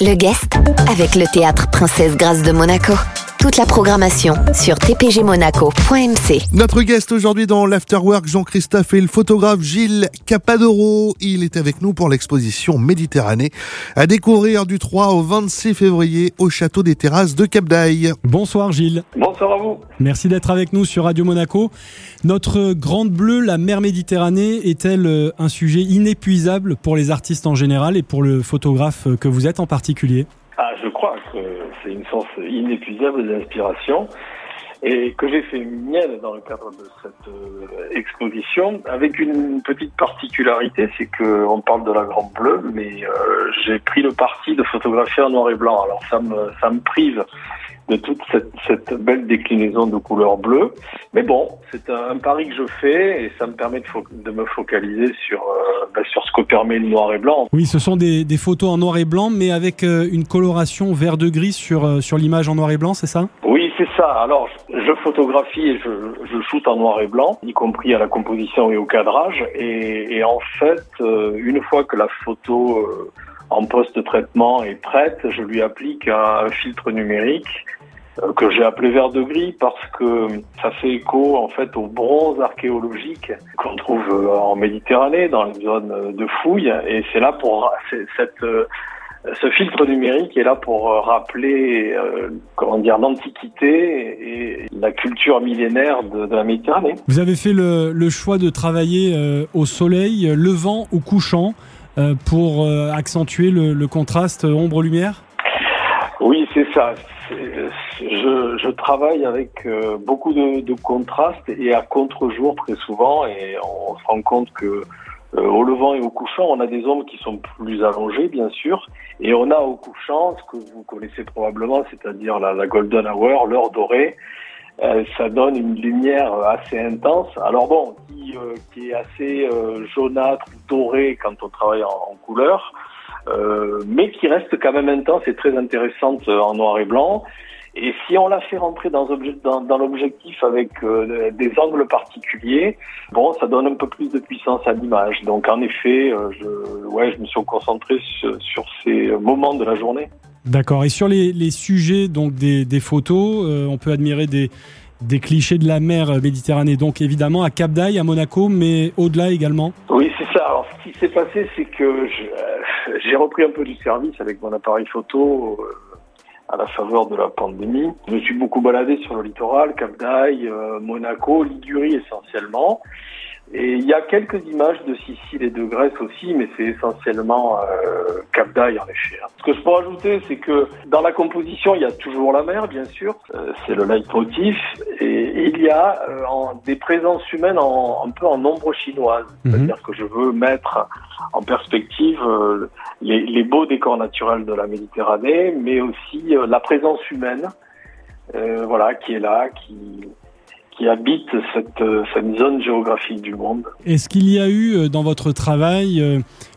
Le guest avec le théâtre Princesse Grâce de Monaco. Toute la programmation sur tpgmonaco.mc. Notre guest aujourd'hui dans l'Afterwork, Jean-Christophe et le photographe Gilles Capadoro. Il est avec nous pour l'exposition Méditerranée à découvrir du 3 au 26 février au château des Terrasses de Cap d'Aille. Bonsoir Gilles. Bonsoir à vous. Merci d'être avec nous sur Radio Monaco. Notre grande bleue, la mer Méditerranée, est-elle euh, un sujet inépuisable pour les artistes en général et pour le photographe que vous êtes en particulier? Crois que c'est une source inépuisable d'inspiration et que j'ai fait mienne dans le cadre de cette euh, exposition avec une petite particularité, c'est que on parle de la Grande Bleue, mais euh, j'ai pris le parti de photographier en noir et blanc. Alors ça me ça me prive de toute cette, cette belle déclinaison de couleur bleue. Mais bon, c'est un, un, pari que je fais et ça me permet de, de me focaliser sur, euh, ben sur ce que permet le noir et blanc. Oui, ce sont des, des photos en noir et blanc, mais avec euh, une coloration vert de gris sur, euh, sur l'image en noir et blanc, c'est ça? Oui, c'est ça. Alors, je photographie et je, je shoot en noir et blanc, y compris à la composition et au cadrage. Et, et en fait, une fois que la photo en post-traitement est prête, je lui applique un, un filtre numérique que j'ai appelé vert de gris parce que ça fait écho en fait au bronze archéologique qu'on trouve euh, en Méditerranée dans les zones de fouilles et c'est là pour cette ce filtre numérique est là pour rappeler euh, comment dire l'antiquité et la culture millénaire de, de, la Méditerranée. Vous avez fait le, le choix de travailler euh, au soleil, levant ou couchant, euh, pour accentuer le, le contraste ombre-lumière? C'est ça. Je, travaille avec euh, beaucoup de, contrastes et à contre-jour très souvent, et on se rend compte que euh, au levant et au couchant, on a des ombres qui sont plus allongées, bien sûr, et on a au couchant ce que vous connaissez probablement, c'est-à-dire la, golden hour, l'heure dorée. Euh, ça donne une lumière assez intense. Alors bon, qui, qui est assez jaunâtre, doré quand on travaille en couleur. Euh, mais qui reste quand même intense et très intéressante en noir et blanc. Et si on la fait rentrer dans, l'objectif avec euh, des angles particuliers, bon, ça donne un peu plus de puissance à l'image. Donc en effet, euh, je, ouais, je me suis concentré sur, ces moments de la journée. D'accord. Et sur les, sujets donc des, photos, euh, on peut admirer des, des clichés de la mer Méditerranée, donc évidemment à Cap d'Aille, à Monaco, mais au-delà également. Oui, c'est ça. Alors ce qui s'est passé, c'est que j'ai repris un peu du service avec mon appareil photo à la faveur de la pandémie. Je me suis beaucoup baladé sur le littoral, Cap d'Aille, euh, Monaco, Ligurie essentiellement. Et il y a quelques images de Sicile et de Grèce aussi, mais c'est essentiellement euh, Cap d'Aille en effet. Ce que je peux ajouter, c'est que dans la composition, il y a toujours la mer, bien sûr, euh, c'est le leitmotiv, et il y a euh, en, des présences humaines en, un peu en ombre chinoise. -hmm. C'est-à-dire que je veux mettre en perspective euh, les, les, beaux décors naturels de la Méditerranée, mais aussi euh, la présence humaine, voilà, qui est là, qui qui habite cette, cette, zone géographique du monde. Est-ce qu'il y a eu dans votre travail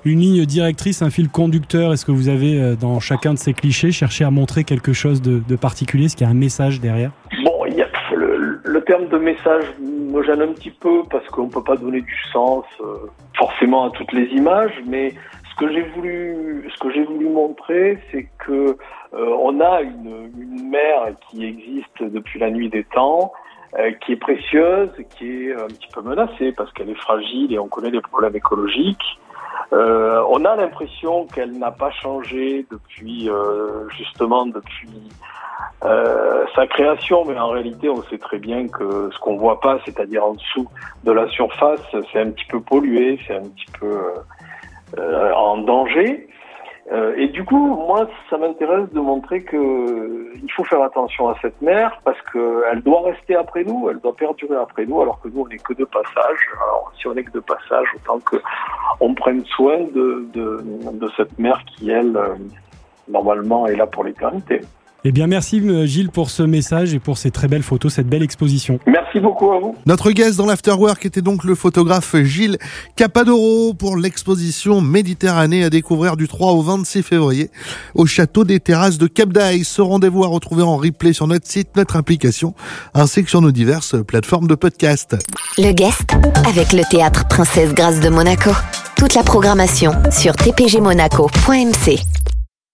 une ligne directrice, un fil conducteur? Est-ce que vous avez dans chacun de ces clichés cherché à montrer quelque chose de, de particulier? Est-ce qu'il y a un message derrière? Bon, il y a le, le, terme de message me gêne un petit peu parce qu'on ne peut pas donner du sens euh, forcément à toutes les images, mais ce que j'ai voulu, ce que j'ai voulu montrer, c'est que euh, on a une, une mer qui existe depuis la nuit des temps, euh, qui est précieuse, qui est un petit peu menacée parce qu'elle est fragile et on connaît les problèmes écologiques. Euh, on a l'impression qu'elle n'a pas changé depuis euh, justement depuis euh, sa création, mais en réalité, on sait très bien que ce qu'on voit pas, c'est-à-dire en dessous de la surface, c'est un petit peu pollué, c'est un petit peu en danger. Euh, et du coup, moi, ça m'intéresse de montrer que il faut faire attention à cette mer parce qu'elle doit rester après nous, elle doit perdurer après nous, alors que nous, on n'est que de passage. Alors, si on n'est que de passage, autant que on prenne soin de, de, de cette mer qui, elle, euh, normalement, est là pour l'éternité. Eh bien, merci Gilles pour ce message et pour ces très belles photos, cette belle exposition. Merci beaucoup à vous. Notre guest dans l'Afterwork était donc le photographe Gilles Capadoro pour l'exposition Méditerranée à découvrir du 3 au 26 février au château des terrasses de Cap d'Aille. Ce rendez-vous à retrouver en replay sur notre site, notre application, ainsi que sur nos diverses plateformes de podcast. Le guest avec le théâtre Princesse Grâce de Monaco. Toute la programmation sur tpgmonaco.mc.